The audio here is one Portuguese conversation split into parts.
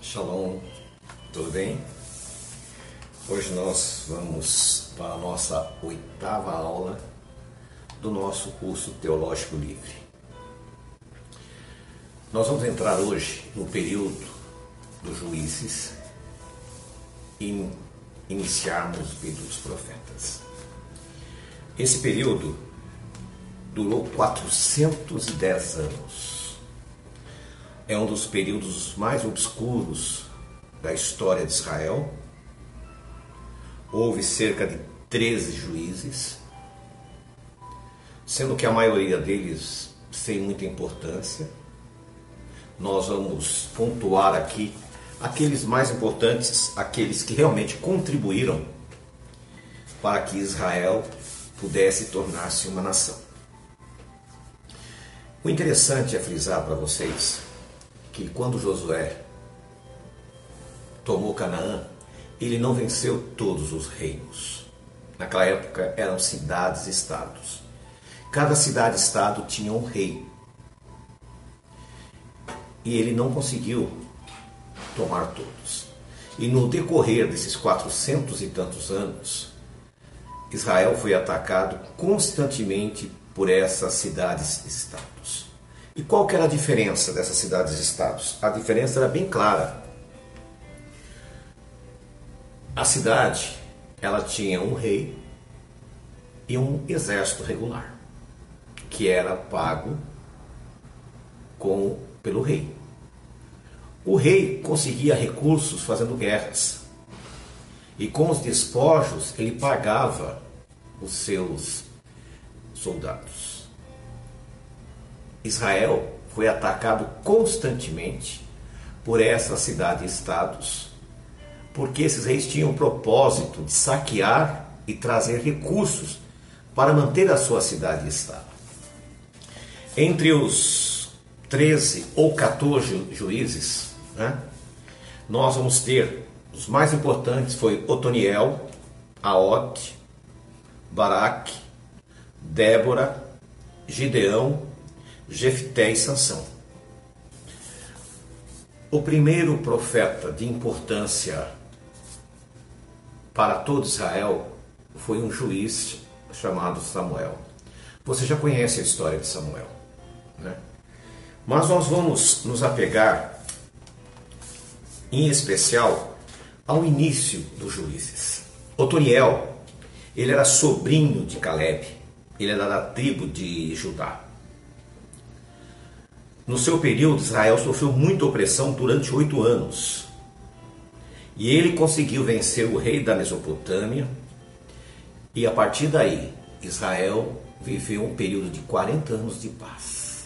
Shalom, tudo bem? Hoje nós vamos para a nossa oitava aula do nosso curso Teológico Livre. Nós vamos entrar hoje no período dos juízes e iniciarmos o período dos profetas. Esse período durou 410 anos é um dos períodos mais obscuros da história de Israel. Houve cerca de 13 juízes, sendo que a maioria deles sem muita importância. Nós vamos pontuar aqui aqueles mais importantes, aqueles que realmente contribuíram para que Israel pudesse tornar-se uma nação. O interessante é frisar para vocês que quando Josué tomou Canaã, ele não venceu todos os reinos. Naquela época eram cidades-estados. Cada cidade-estado tinha um rei. E ele não conseguiu tomar todos. E no decorrer desses quatrocentos e tantos anos, Israel foi atacado constantemente por essas cidades-estados. E qual que era a diferença dessas cidades-estados? A diferença era bem clara. A cidade, ela tinha um rei e um exército regular, que era pago com pelo rei. O rei conseguia recursos fazendo guerras. E com os despojos ele pagava os seus soldados. Israel foi atacado constantemente por essas cidades-estados, porque esses reis tinham o propósito de saquear e trazer recursos para manter a sua cidade-estado. Entre os 13 ou 14 juízes, né, nós vamos ter os mais importantes foi Otoniel, Aot, Baraque, Débora, Gideão Jefté e Sansão. O primeiro profeta de importância para todo Israel foi um juiz chamado Samuel. Você já conhece a história de Samuel, né? Mas nós vamos nos apegar, em especial, ao início dos juízes. Otoniel, ele era sobrinho de Caleb, ele era da tribo de Judá. No seu período, Israel sofreu muita opressão durante oito anos. E ele conseguiu vencer o rei da Mesopotâmia. E a partir daí, Israel viveu um período de 40 anos de paz.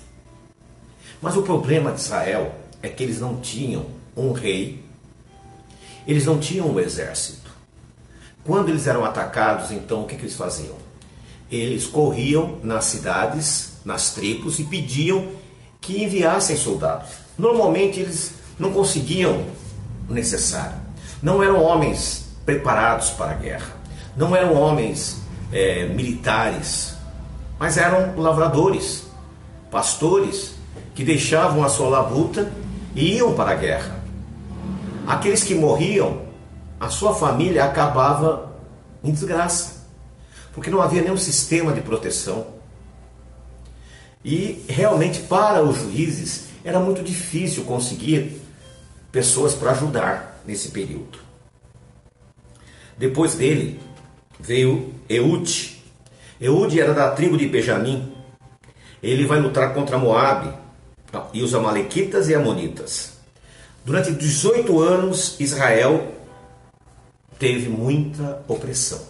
Mas o problema de Israel é que eles não tinham um rei, eles não tinham um exército. Quando eles eram atacados, então o que, que eles faziam? Eles corriam nas cidades, nas tribos e pediam que enviassem soldados. Normalmente eles não conseguiam o necessário. Não eram homens preparados para a guerra. Não eram homens é, militares, mas eram lavradores, pastores que deixavam a sua labuta e iam para a guerra. Aqueles que morriam, a sua família acabava em desgraça, porque não havia nenhum sistema de proteção. E realmente para os juízes era muito difícil conseguir pessoas para ajudar nesse período. Depois dele veio Eude. Eude era da tribo de Benjamim. Ele vai lutar contra Moabe e os amalequitas e amonitas. Durante 18 anos Israel teve muita opressão.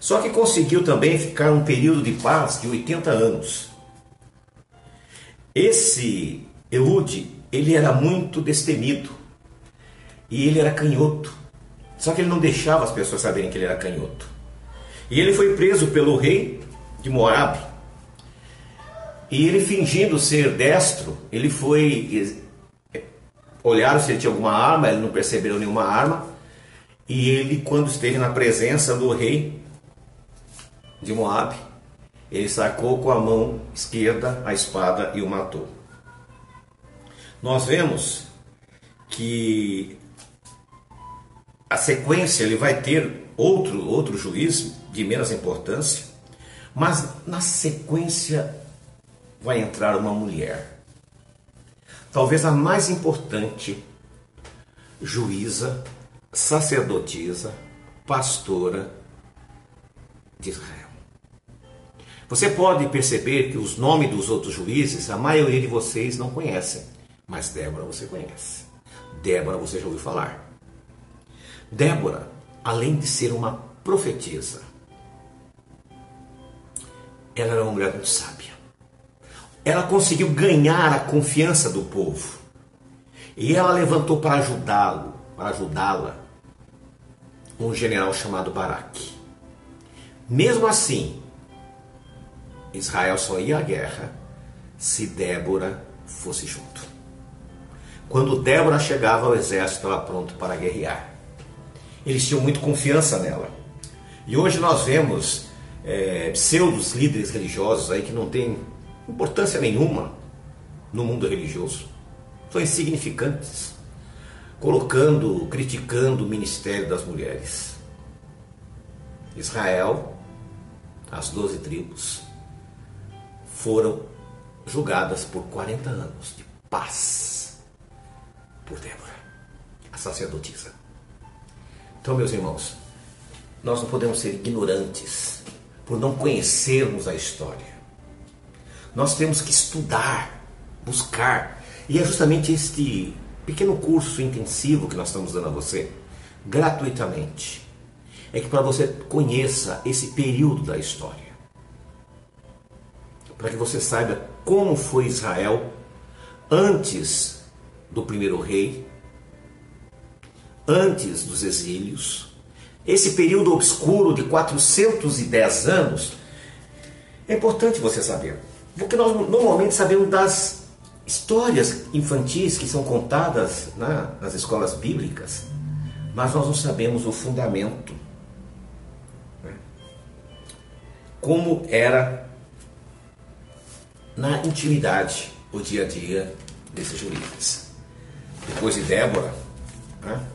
Só que conseguiu também ficar um período de paz de 80 anos. Esse Eude, ele era muito destemido e ele era canhoto. Só que ele não deixava as pessoas saberem que ele era canhoto. E ele foi preso pelo rei de Moabe. E ele fingindo ser destro, ele foi olharam se ele tinha alguma arma, ele não perceberam nenhuma arma. E ele, quando esteve na presença do rei de Moabe, ele sacou com a mão esquerda a espada e o matou. Nós vemos que a sequência ele vai ter outro outro juiz de menos importância, mas na sequência vai entrar uma mulher. Talvez a mais importante juíza, sacerdotisa, pastora de Israel. Você pode perceber que os nomes dos outros juízes, a maioria de vocês não conhecem, mas Débora você conhece. Débora você já ouviu falar. Débora, além de ser uma profetisa, ela era uma mulher muito sábia. Ela conseguiu ganhar a confiança do povo. E ela levantou para ajudá-lo, para ajudá-la, um general chamado Baraque. Mesmo assim, Israel só ia à guerra se Débora fosse junto. Quando Débora chegava, o exército estava pronto para guerrear. Eles tinham muito confiança nela. E hoje nós vemos é, pseudos líderes religiosos aí que não têm importância nenhuma no mundo religioso. São insignificantes, colocando, criticando o ministério das mulheres. Israel, as doze tribos, foram julgadas por 40 anos de paz por Débora, a sacerdotisa. Então, meus irmãos, nós não podemos ser ignorantes por não conhecermos a história. Nós temos que estudar, buscar, e é justamente este pequeno curso intensivo que nós estamos dando a você, gratuitamente, é que para você conheça esse período da história para que você saiba como foi Israel antes do primeiro rei, antes dos exílios. Esse período obscuro de 410 anos é importante você saber, porque nós normalmente sabemos das histórias infantis que são contadas nas escolas bíblicas, mas nós não sabemos o fundamento. Né? Como era na intimidade, o dia a dia desses juízes. Depois de Débora, né,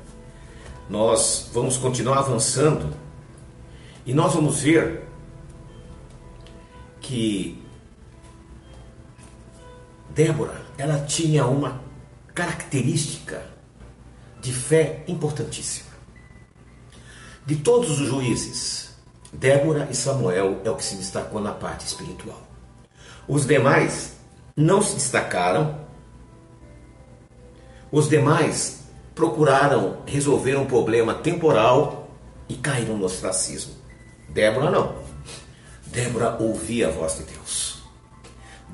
nós vamos continuar avançando e nós vamos ver que Débora, ela tinha uma característica de fé importantíssima. De todos os juízes, Débora e Samuel é o que se destacou na parte espiritual. Os demais não se destacaram. Os demais procuraram resolver um problema temporal e caíram no ostracismo. Débora não. Débora ouvia a voz de Deus.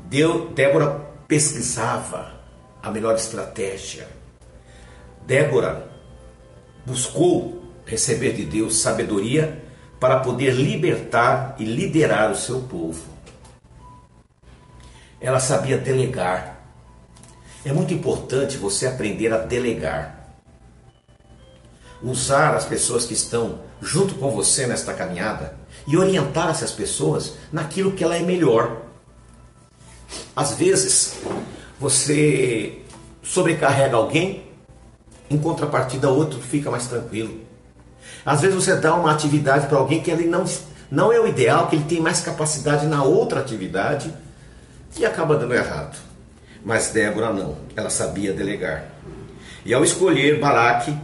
Deu, Débora pesquisava a melhor estratégia. Débora buscou receber de Deus sabedoria para poder libertar e liderar o seu povo ela sabia delegar. É muito importante você aprender a delegar. Usar as pessoas que estão junto com você nesta caminhada e orientar essas pessoas naquilo que ela é melhor. Às vezes, você sobrecarrega alguém, em contrapartida, outro fica mais tranquilo. Às vezes, você dá uma atividade para alguém que ele não, não é o ideal, que ele tem mais capacidade na outra atividade e acaba dando errado. Mas Débora não, ela sabia delegar. E ao escolher Baraque,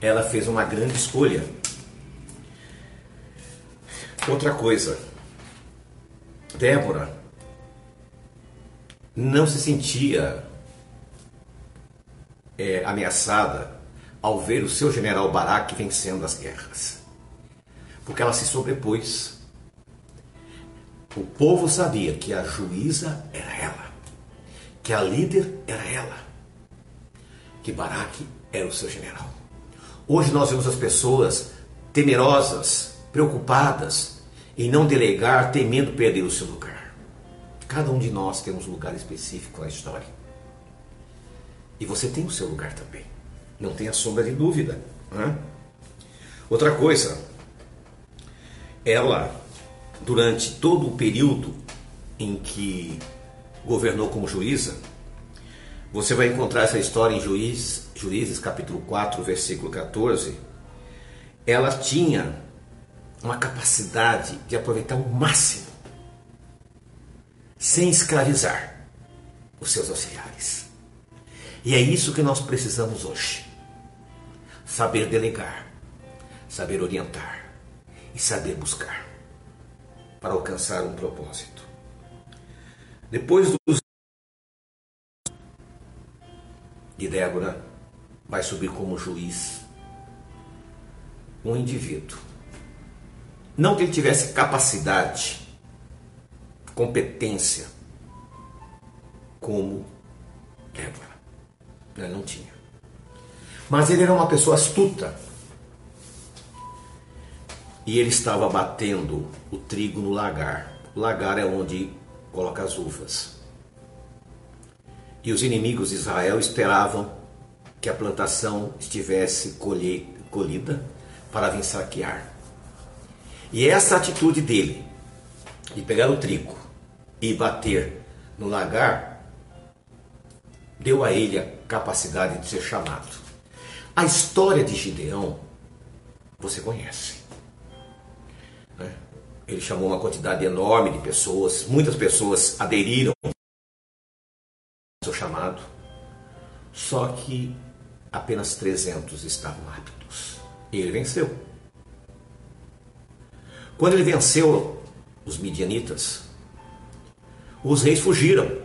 ela fez uma grande escolha. Outra coisa, Débora não se sentia é, ameaçada ao ver o seu general Baraque vencendo as guerras, porque ela se sobrepôs o povo sabia que a juíza era ela, que a líder era ela, que Baraque era o seu general. Hoje nós vemos as pessoas temerosas, preocupadas em não delegar, temendo perder o seu lugar. Cada um de nós temos um lugar específico na história. E você tem o seu lugar também. Não tenha sombra de dúvida. Né? Outra coisa, ela durante todo o período em que governou como juíza, Você vai encontrar essa história em Juiz, Juízes capítulo 4, versículo 14. Ela tinha uma capacidade de aproveitar o máximo, sem escravizar os seus auxiliares. E é isso que nós precisamos hoje: saber delegar, saber orientar e saber buscar para alcançar um propósito. Depois dos e Débora vai subir como juiz um indivíduo. Não que ele tivesse capacidade, competência, como Débora. Ele não tinha. Mas ele era uma pessoa astuta. E ele estava batendo o trigo no lagar. O lagar é onde coloca as uvas. E os inimigos de Israel esperavam que a plantação estivesse colhida para vir saquear. E essa atitude dele, de pegar o trigo e bater no lagar, deu a ele a capacidade de ser chamado. A história de Gideão, você conhece. Ele chamou uma quantidade enorme de pessoas, muitas pessoas aderiram ao seu chamado, só que apenas 300 estavam aptos. E ele venceu. Quando ele venceu os midianitas, os reis fugiram.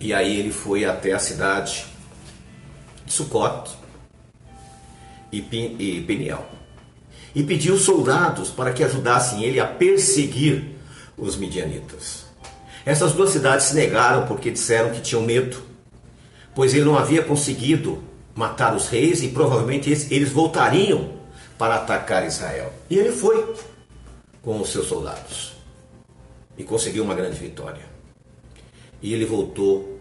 E aí ele foi até a cidade de Sucote e Peniel. E pediu soldados para que ajudassem ele a perseguir os midianitas. Essas duas cidades se negaram porque disseram que tinham medo pois ele não havia conseguido matar os reis e provavelmente eles voltariam para atacar Israel. E ele foi com os seus soldados e conseguiu uma grande vitória. E ele voltou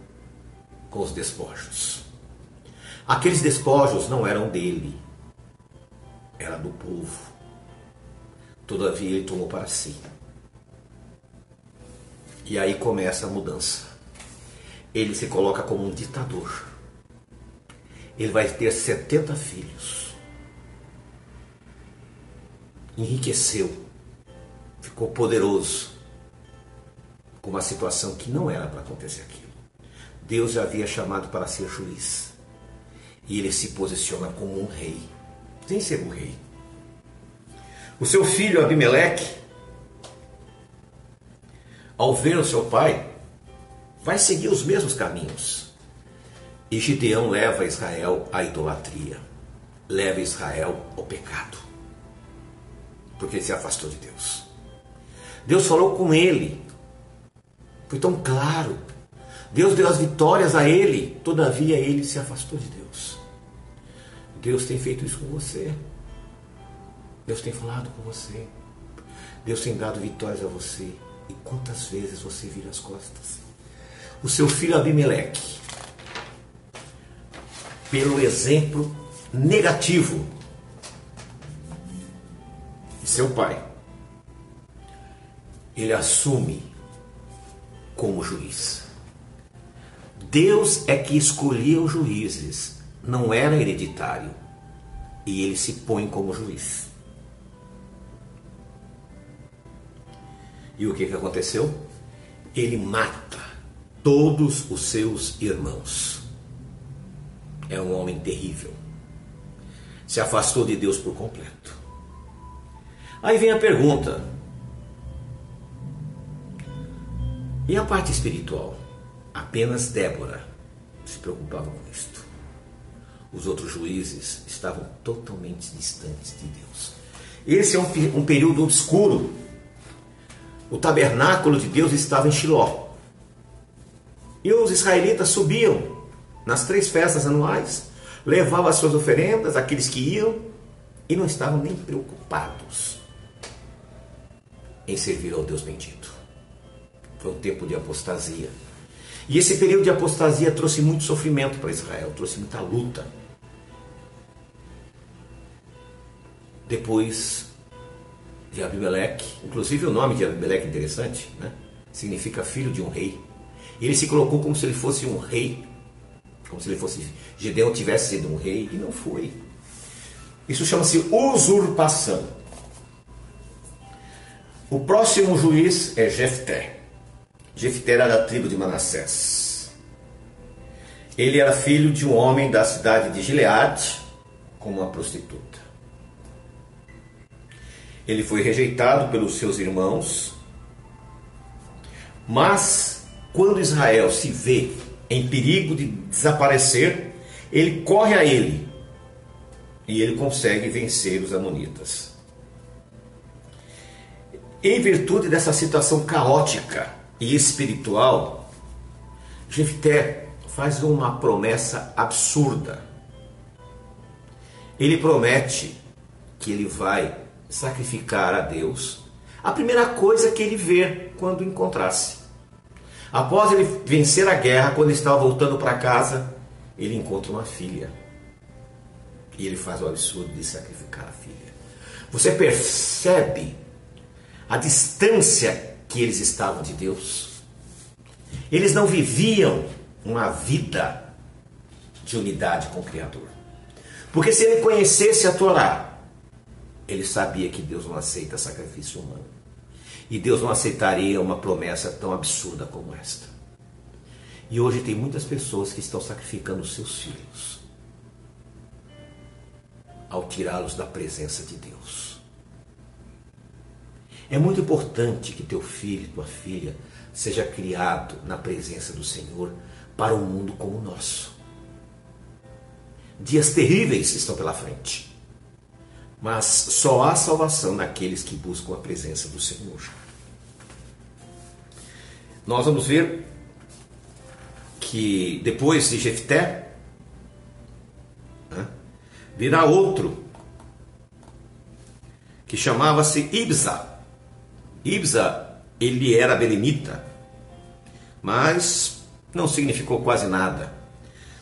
com os despojos. Aqueles despojos não eram dele, era do povo. Todavia ele tomou para si. E aí começa a mudança ele se coloca como um ditador. Ele vai ter 70 filhos. Enriqueceu. Ficou poderoso. Com uma situação que não era para acontecer aquilo. Deus já havia chamado para ser juiz. E ele se posiciona como um rei. Sem ser um rei. O seu filho Abimeleque, ao ver o seu pai, vai seguir os mesmos caminhos. E Gideão leva Israel à idolatria, leva Israel ao pecado, porque ele se afastou de Deus. Deus falou com ele, foi tão claro. Deus deu as vitórias a ele, todavia ele se afastou de Deus. Deus tem feito isso com você. Deus tem falado com você. Deus tem dado vitórias a você. E quantas vezes você vira as costas? o seu filho Abimeleque, pelo exemplo negativo de seu pai, ele assume como juiz. Deus é que escolhia os juízes, não era hereditário, e ele se põe como juiz. E o que, que aconteceu? Ele mata todos os seus irmãos. É um homem terrível. Se afastou de Deus por completo. Aí vem a pergunta: e a parte espiritual? Apenas Débora se preocupava com isto. Os outros juízes estavam totalmente distantes de Deus. Esse é um, um período obscuro. O tabernáculo de Deus estava em Shiló. E os israelitas subiam nas três festas anuais, levavam as suas oferendas, aqueles que iam, e não estavam nem preocupados em servir ao Deus bendito. Foi um tempo de apostasia. E esse período de apostasia trouxe muito sofrimento para Israel, trouxe muita luta. Depois de Abimeleque, inclusive o nome de Abimeleque é interessante, né? significa filho de um rei. Ele se colocou como se ele fosse um rei, como se ele fosse Gedeão tivesse sido um rei e não foi. Isso chama-se usurpação. O próximo juiz é Jefté. Jefté era da tribo de Manassés. Ele era filho de um homem da cidade de Gileade com uma prostituta. Ele foi rejeitado pelos seus irmãos, mas quando Israel se vê em perigo de desaparecer, ele corre a ele e ele consegue vencer os amonitas. Em virtude dessa situação caótica e espiritual, Jefté faz uma promessa absurda. Ele promete que ele vai sacrificar a Deus a primeira coisa que ele vê quando encontrasse. Após ele vencer a guerra, quando ele estava voltando para casa, ele encontra uma filha. E ele faz o absurdo de sacrificar a filha. Você percebe a distância que eles estavam de Deus? Eles não viviam uma vida de unidade com o Criador. Porque se ele conhecesse a Torá, ele sabia que Deus não aceita sacrifício humano. E Deus não aceitaria uma promessa tão absurda como esta. E hoje tem muitas pessoas que estão sacrificando seus filhos ao tirá-los da presença de Deus. É muito importante que teu filho, tua filha, seja criado na presença do Senhor para um mundo como o nosso. Dias terríveis estão pela frente. Mas só há salvação naqueles que buscam a presença do Senhor. Nós vamos ver que depois de Jefté, né, virá outro que chamava-se Ibza. Ibza, ele era belemita, mas não significou quase nada.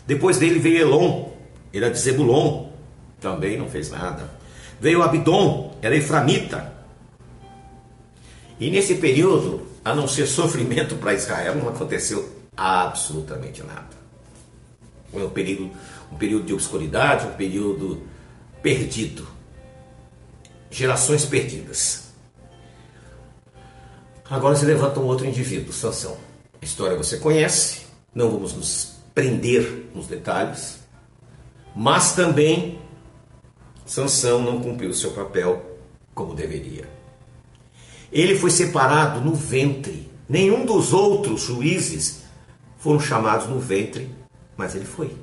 Depois dele veio Elon, era de Zebulon, também não fez nada. Veio Abidom, era eframita. E nesse período, a não ser sofrimento para Israel, não aconteceu absolutamente nada. Foi um período, um período de obscuridade, um período perdido. Gerações perdidas. Agora se levanta um outro indivíduo, Sansão. A história você conhece, não vamos nos prender nos detalhes, mas também Sansão não cumpriu seu papel como deveria. Ele foi separado no ventre. Nenhum dos outros juízes foram chamados no ventre, mas ele foi.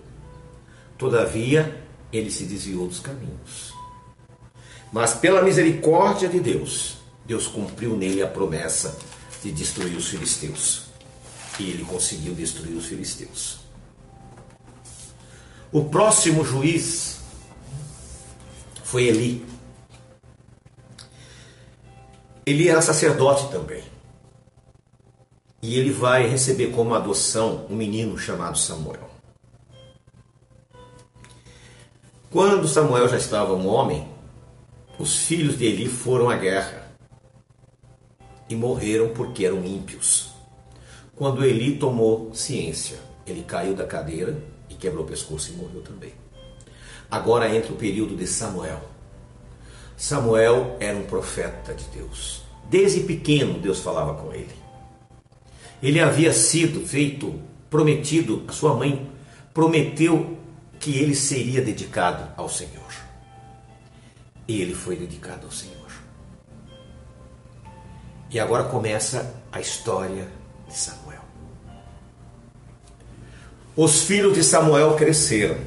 Todavia, ele se desviou dos caminhos. Mas pela misericórdia de Deus, Deus cumpriu nele a promessa de destruir os filisteus. E ele conseguiu destruir os filisteus. O próximo juiz foi Eli. Ele era sacerdote também. E ele vai receber como adoção um menino chamado Samuel. Quando Samuel já estava um homem, os filhos de Eli foram à guerra e morreram porque eram ímpios. Quando Eli tomou ciência, ele caiu da cadeira e quebrou o pescoço e morreu também. Agora entra o período de Samuel. Samuel era um profeta de Deus. Desde pequeno Deus falava com ele. Ele havia sido feito prometido, a sua mãe prometeu que ele seria dedicado ao Senhor. E ele foi dedicado ao Senhor. E agora começa a história de Samuel. Os filhos de Samuel cresceram.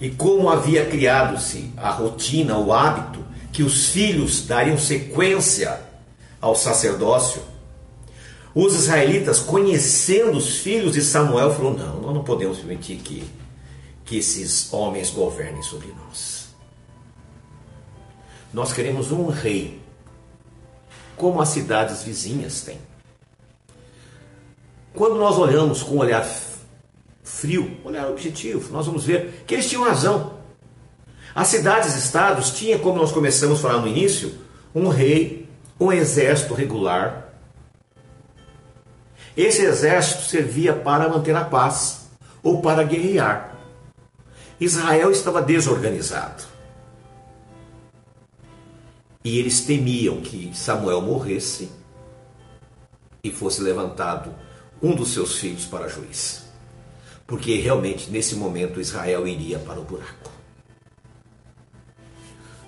E como havia criado-se a rotina, o hábito, que os filhos dariam sequência ao sacerdócio, os israelitas, conhecendo os filhos de Samuel, falaram: não, nós não podemos permitir que, que esses homens governem sobre nós. Nós queremos um rei, como as cidades vizinhas têm. Quando nós olhamos com um olhar frio, olhar objetivo, nós vamos ver que eles tinham razão. As cidades-estados tinham, como nós começamos a falar no início, um rei, um exército regular, Esse exército servia para manter a paz ou para guerrear. Israel estava desorganizado. E eles temiam que Samuel morresse e fosse levantado um dos seus filhos para juiz. Porque realmente nesse momento Israel iria para o buraco.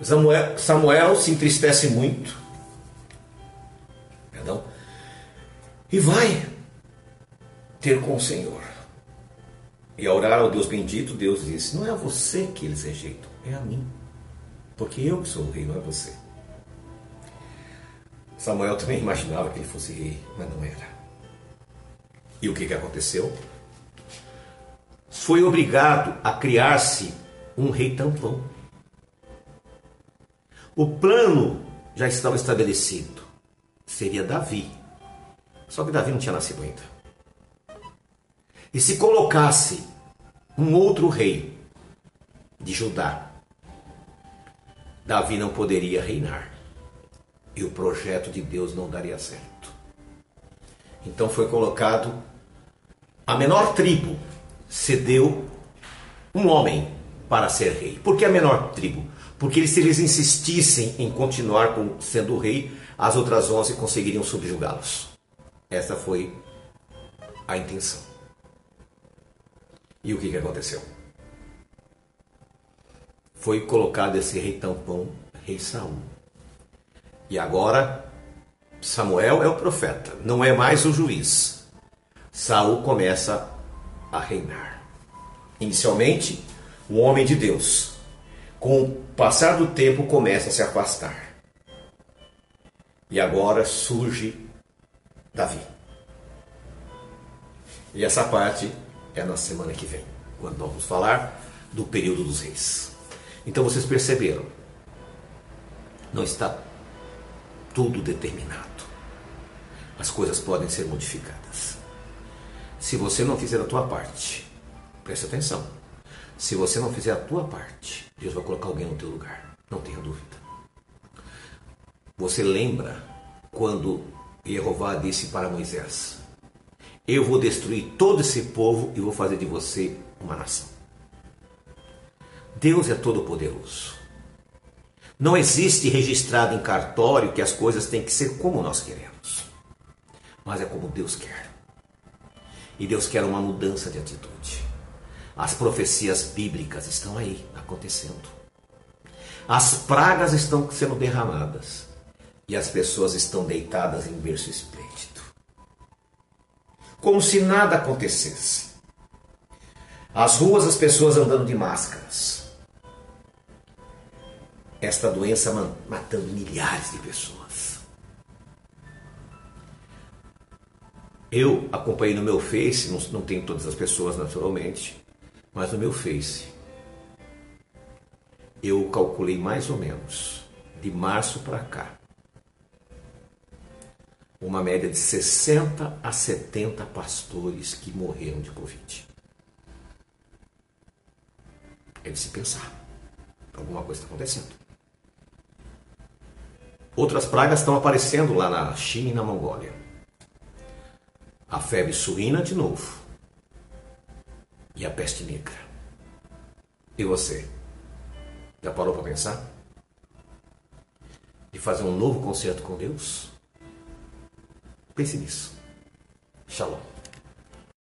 Samuel, Samuel se entristece muito. Perdão. E vai ter com o Senhor. E a orar ao Deus bendito, Deus disse: Não é a você que eles rejeitam, é a mim. Porque eu que sou o rei, não é você. Samuel também imaginava que ele fosse rei, mas não era. E o que, que aconteceu? Foi obrigado a criar-se um rei tampão. O plano já estava estabelecido. Seria Davi. Só que Davi não tinha nascido ainda. E se colocasse um outro rei de Judá, Davi não poderia reinar. E o projeto de Deus não daria certo. Então foi colocado a menor tribo cedeu um homem para ser rei. Por que a menor tribo? Porque se eles insistissem em continuar sendo rei, as outras onze conseguiriam subjugá-los. Essa foi a intenção. E o que, que aconteceu? Foi colocado esse rei tampão, rei Saul. E agora Samuel é o profeta, não é mais o juiz. Saul começa a reinar. Inicialmente, um homem de Deus, com o passar do tempo, começa a se afastar. E agora surge Davi. E essa parte é na semana que vem, quando vamos falar do período dos reis. Então vocês perceberam, não está tudo determinado. As coisas podem ser modificadas. Se você não fizer a tua parte, preste atenção. Se você não fizer a tua parte, Deus vai colocar alguém no teu lugar. Não tenha dúvida. Você lembra quando Jeová disse para Moisés: Eu vou destruir todo esse povo e vou fazer de você uma nação. Deus é todo-poderoso. Não existe registrado em cartório que as coisas têm que ser como nós queremos, mas é como Deus quer. E Deus quer uma mudança de atitude. As profecias bíblicas estão aí acontecendo. As pragas estão sendo derramadas e as pessoas estão deitadas em berço esplêndido. Como se nada acontecesse. As ruas, as pessoas andando de máscaras. Esta doença matando milhares de pessoas. Eu acompanhei no meu Face, não, não tenho todas as pessoas naturalmente, mas no meu Face, eu calculei mais ou menos, de março para cá, uma média de 60 a 70 pastores que morreram de Covid. É de se pensar. Alguma coisa está acontecendo. Outras pragas estão aparecendo lá na China e na Mongólia. A febre suína de novo e a peste negra. E você? Já parou para pensar? De fazer um novo concerto com Deus? Pense nisso. Shalom.